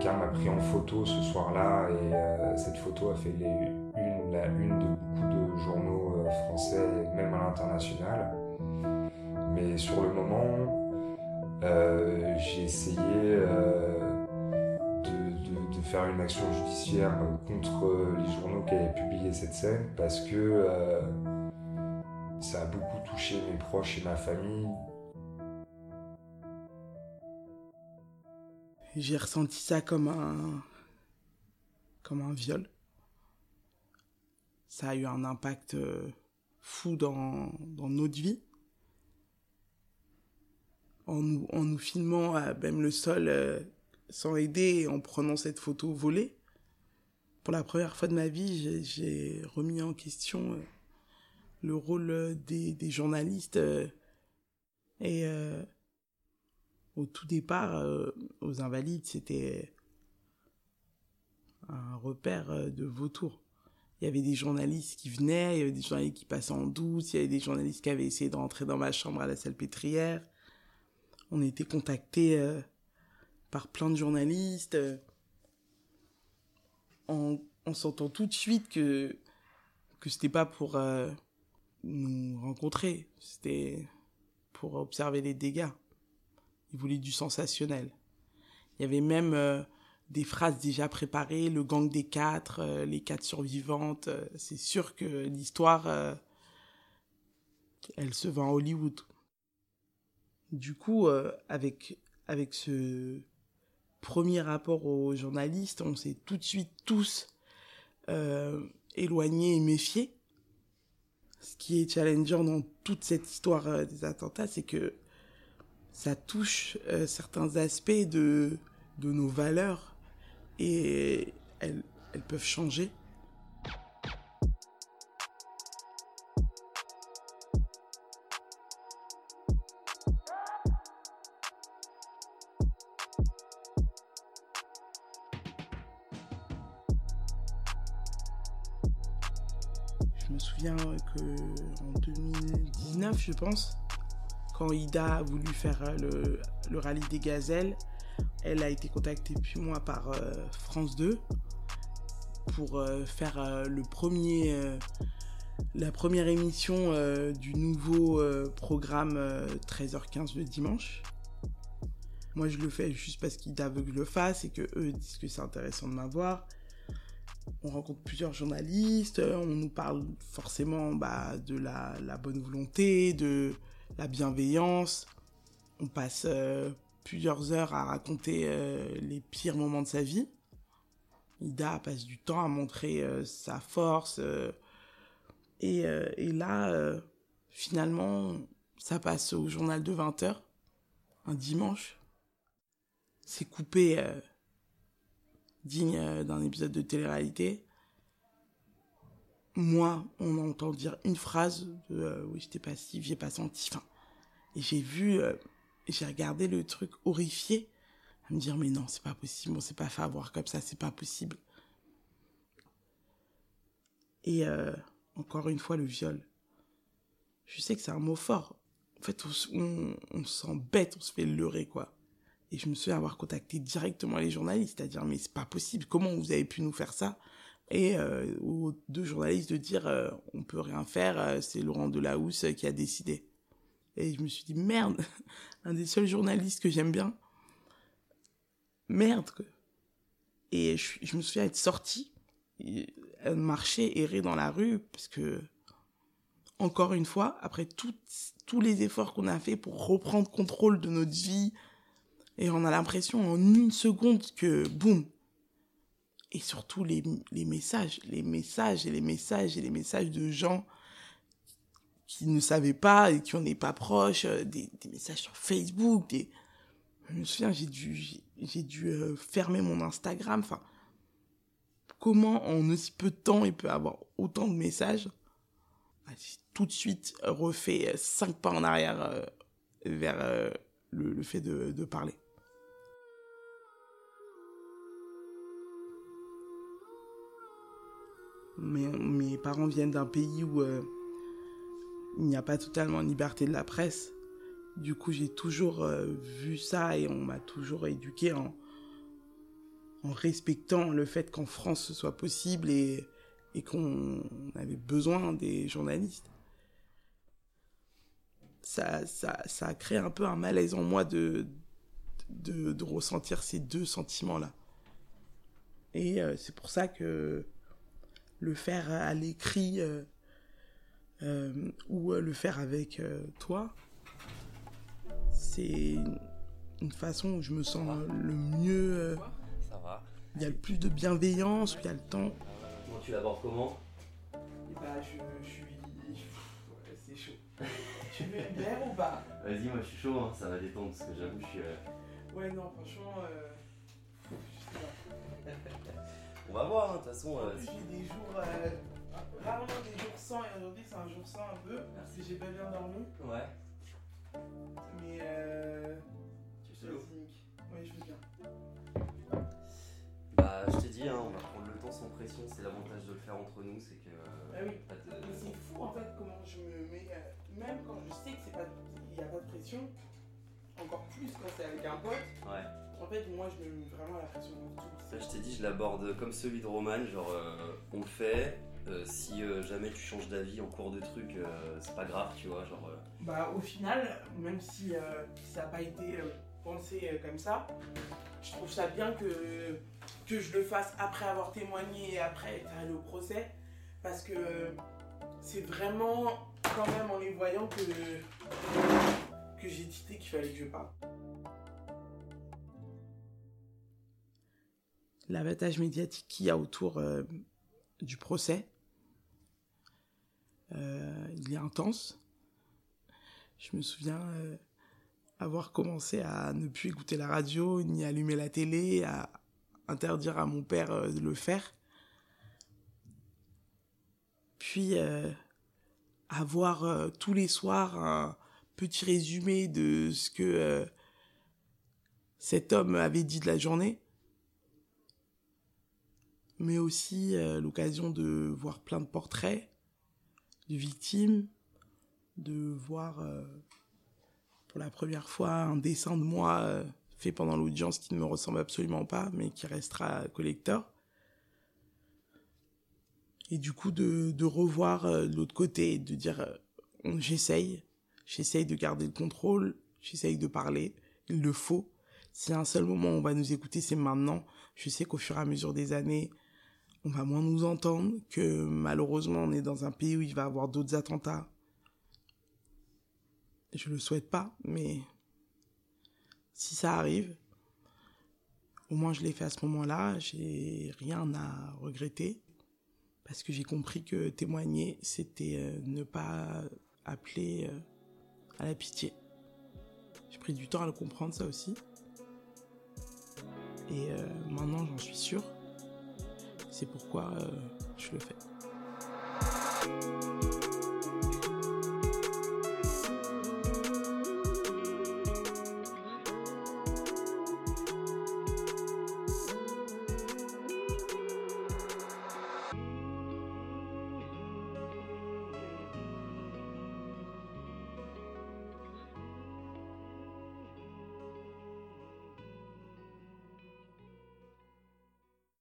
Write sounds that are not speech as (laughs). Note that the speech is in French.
quelqu'un m'a pris en photo ce soir-là et cette photo a fait une, la une de beaucoup de journaux français, même à l'international. Mais sur le moment, j'ai essayé de, faire une action judiciaire contre les journaux qui avaient publié cette scène parce que ça a beaucoup touché mes proches et ma famille. J'ai ressenti ça comme un comme un viol. Ça a eu un impact euh, fou dans, dans notre vie. En nous, en nous filmant même le sol euh, sans aider en prenant cette photo volée. Pour la première fois de ma vie, j'ai remis en question euh, le rôle des journalistes. et au tout départ, euh, aux Invalides, c'était un repère euh, de vautours. Il y avait des journalistes qui venaient, il y avait des journalistes qui passaient en douce, il y avait des journalistes qui avaient essayé de rentrer dans ma chambre à la salle pétrière. On était contactés euh, par plein de journalistes en, en sentant tout de suite que que c'était pas pour nous rencontrer, c'était pour observer les dégâts. Il voulait du sensationnel. Il y avait même euh, des phrases déjà préparées, le gang des quatre, euh, les quatre survivantes. Euh, c'est sûr que l'histoire, elle se vend à Hollywood. Du coup, avec, avec ce premier rapport aux journalistes, on s'est tout de suite tous éloignés et méfiés. Ce qui est challengeant dans toute cette histoire des attentats, c'est que ça touche euh, certains aspects de, de nos valeurs et elles, elles peuvent changer. Je me souviens que en 2019, je pense, quand Ida a voulu faire euh, le, le rallye des gazelles, elle a été contactée puis moi par euh, France 2 pour euh, faire le premier, la première émission du nouveau programme 13h15 le dimanche. Moi, je le fais juste parce qu'Ida veut que je le fasse et que eux disent que c'est intéressant de m'avoir. On rencontre plusieurs journalistes, on nous parle forcément bah, de la, la bonne volonté, de la bienveillance. On passe euh, plusieurs heures à raconter euh, les pires moments de sa vie. Ida passe du temps à montrer euh, sa force. Et, et, là, finalement, ça passe au journal de 20h, un dimanche. C'est coupé digne d'un épisode de télé-réalité moi, on entend dire une phrase de euh, oui, j'étais passif, j'ai pas senti. Et j'ai vu, euh, j'ai regardé le truc horrifié, à me dire mais non, c'est pas possible, on s'est pas fait avoir comme ça, c'est pas possible. Et euh, encore une fois, le viol. Je sais que c'est un mot fort. En fait, on, on, s'embête, on se fait leurrer, quoi. Et je me souviens avoir contacté directement les journalistes, c'est-à-dire, mais c'est pas possible, comment vous avez pu nous faire ça? Et euh, aux deux journalistes de dire euh, on peut rien faire, euh, c'est Laurent Delahousse qui a décidé. Et je me suis dit merde, (laughs) un des seuls journalistes que j'aime bien. Merde. Et je, je, me souviens être sortie, marcher, errer dans la rue parce que encore une fois, après tout, tous les efforts qu'on a fait pour reprendre contrôle de notre vie, et on a l'impression en une seconde que boum, et surtout les, les messages, les messages et les messages et les messages de gens qui ne savaient pas et qui en est pas proches, euh, des, des, messages sur Facebook, des... Je me souviens, j'ai dû, j'ai dû euh, fermer mon Instagram. Enfin, comment en aussi peu de temps il peut avoir autant de messages? Ah, J'ai tout de suite refait euh, cinq pas en arrière vers le, le, fait de, de parler. Mes, parents viennent d'un pays où euh, il n'y a pas totalement liberté de la presse. Du coup, j'ai toujours euh, vu ça et on m'a toujours éduqué en, respectant le fait qu'en France ce soit possible et, qu'on avait besoin des journalistes. Ça, ça, ça a créé un peu un malaise en moi de, de, de ressentir ces deux sentiments-là. Et euh, c'est pour ça que le faire à l'écrit euh, euh, ou le faire avec toi, c'est une façon où je me sens le mieux. Ça va. Il y a le plus de bienveillance, il y a le temps. Comment tu l'abordes comment? Et bah, je, je suis. C'est chaud. tu veux une bière ou pas? Vas-y, moi je suis chaud, hein, ça va détendre parce que j'avoue, je suis. Ouais, non, franchement. (laughs) On va voir, hein, de toute façon. En euh, plus, j'ai des jours. euh, rarement des jours sans, et aujourd'hui, c'est un jour sans un peu. Parce que j'ai pas bien dormi. Ouais. Mais. Euh... Tu veux l'eau Ouais, je veux bien. Bah, je t'ai dit, hein, on va prendre le temps sans pression. C'est l'avantage de le faire entre nous, c'est que. euh, Ah oui. pas de- Mais c'est fou en fait comment je me mets. euh, même quand je sais que c'est pas, il n'y a pas de pression, encore plus quand c'est avec un pote. Ouais. En fait, moi, je me mets vraiment la pression dans tout. Ça, je t'ai dit, je l'aborde comme celui de Roman, genre euh, on le fait. euh, si euh, jamais tu changes d'avis en cours de truc, c'est pas grave, tu vois, genre. Bah, au final, même si ça n'a pas été pensé comme ça, je trouve ça bien que, que je le fasse après avoir témoigné et après être allé au procès. Parce que c'est vraiment quand même en les voyant que, que j'ai tité qu'il fallait que je parle. L'abattage médiatique qu'il y a autour euh, du procès, euh, il est intense. Je me souviens euh, avoir commencé à ne plus écouter la radio, ni allumer la télé, à interdire à mon père de le faire. Puis avoir tous les soirs un petit résumé de ce que euh, cet homme avait dit de la journée. Mais aussi euh, l'occasion de voir plein de portraits de victimes, de voir euh, pour la première fois un dessin de moi fait pendant l'audience qui ne me ressemble absolument pas, mais qui restera collector. Et du coup, de, de revoir euh, l'autre côté, de dire j'essaye, j'essaye de garder le contrôle, j'essaye de parler, il le faut. Si un seul moment où on va nous écouter, c'est maintenant. Je sais qu'au fur et à mesure des années, on va moins nous entendre, que malheureusement on est dans un pays où il va y avoir d'autres attentats. Je le souhaite pas, mais si ça arrive, au moins je l'ai fait à ce moment-là, j'ai rien à regretter, parce que j'ai compris que témoigner, c'était euh, ne pas appeler euh, à la pitié. J'ai pris du temps à le comprendre, ça aussi. Et euh, maintenant, j'en suis sûr. C'est pourquoi euh, je le fais.